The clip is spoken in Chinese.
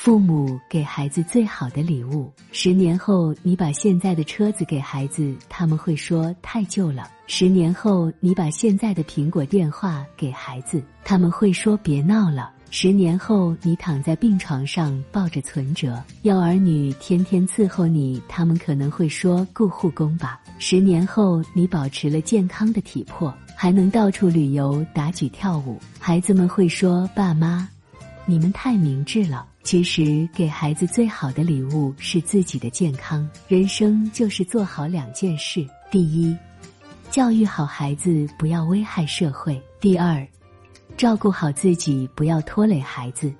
父母给孩子最好的礼物。十年后，你把现在的车子给孩子，他们会说太旧了；十年后，你把现在的苹果电话给孩子，他们会说别闹了。十年后，你躺在病床上抱着存折，要儿女天天伺候你，他们可能会说雇护工吧。十年后，你保持了健康的体魄，还能到处旅游、打举跳舞，孩子们会说爸妈，你们太明智了。其实，给孩子最好的礼物是自己的健康。人生就是做好两件事：第一，教育好孩子，不要危害社会；第二。照顾好自己，不要拖累孩子。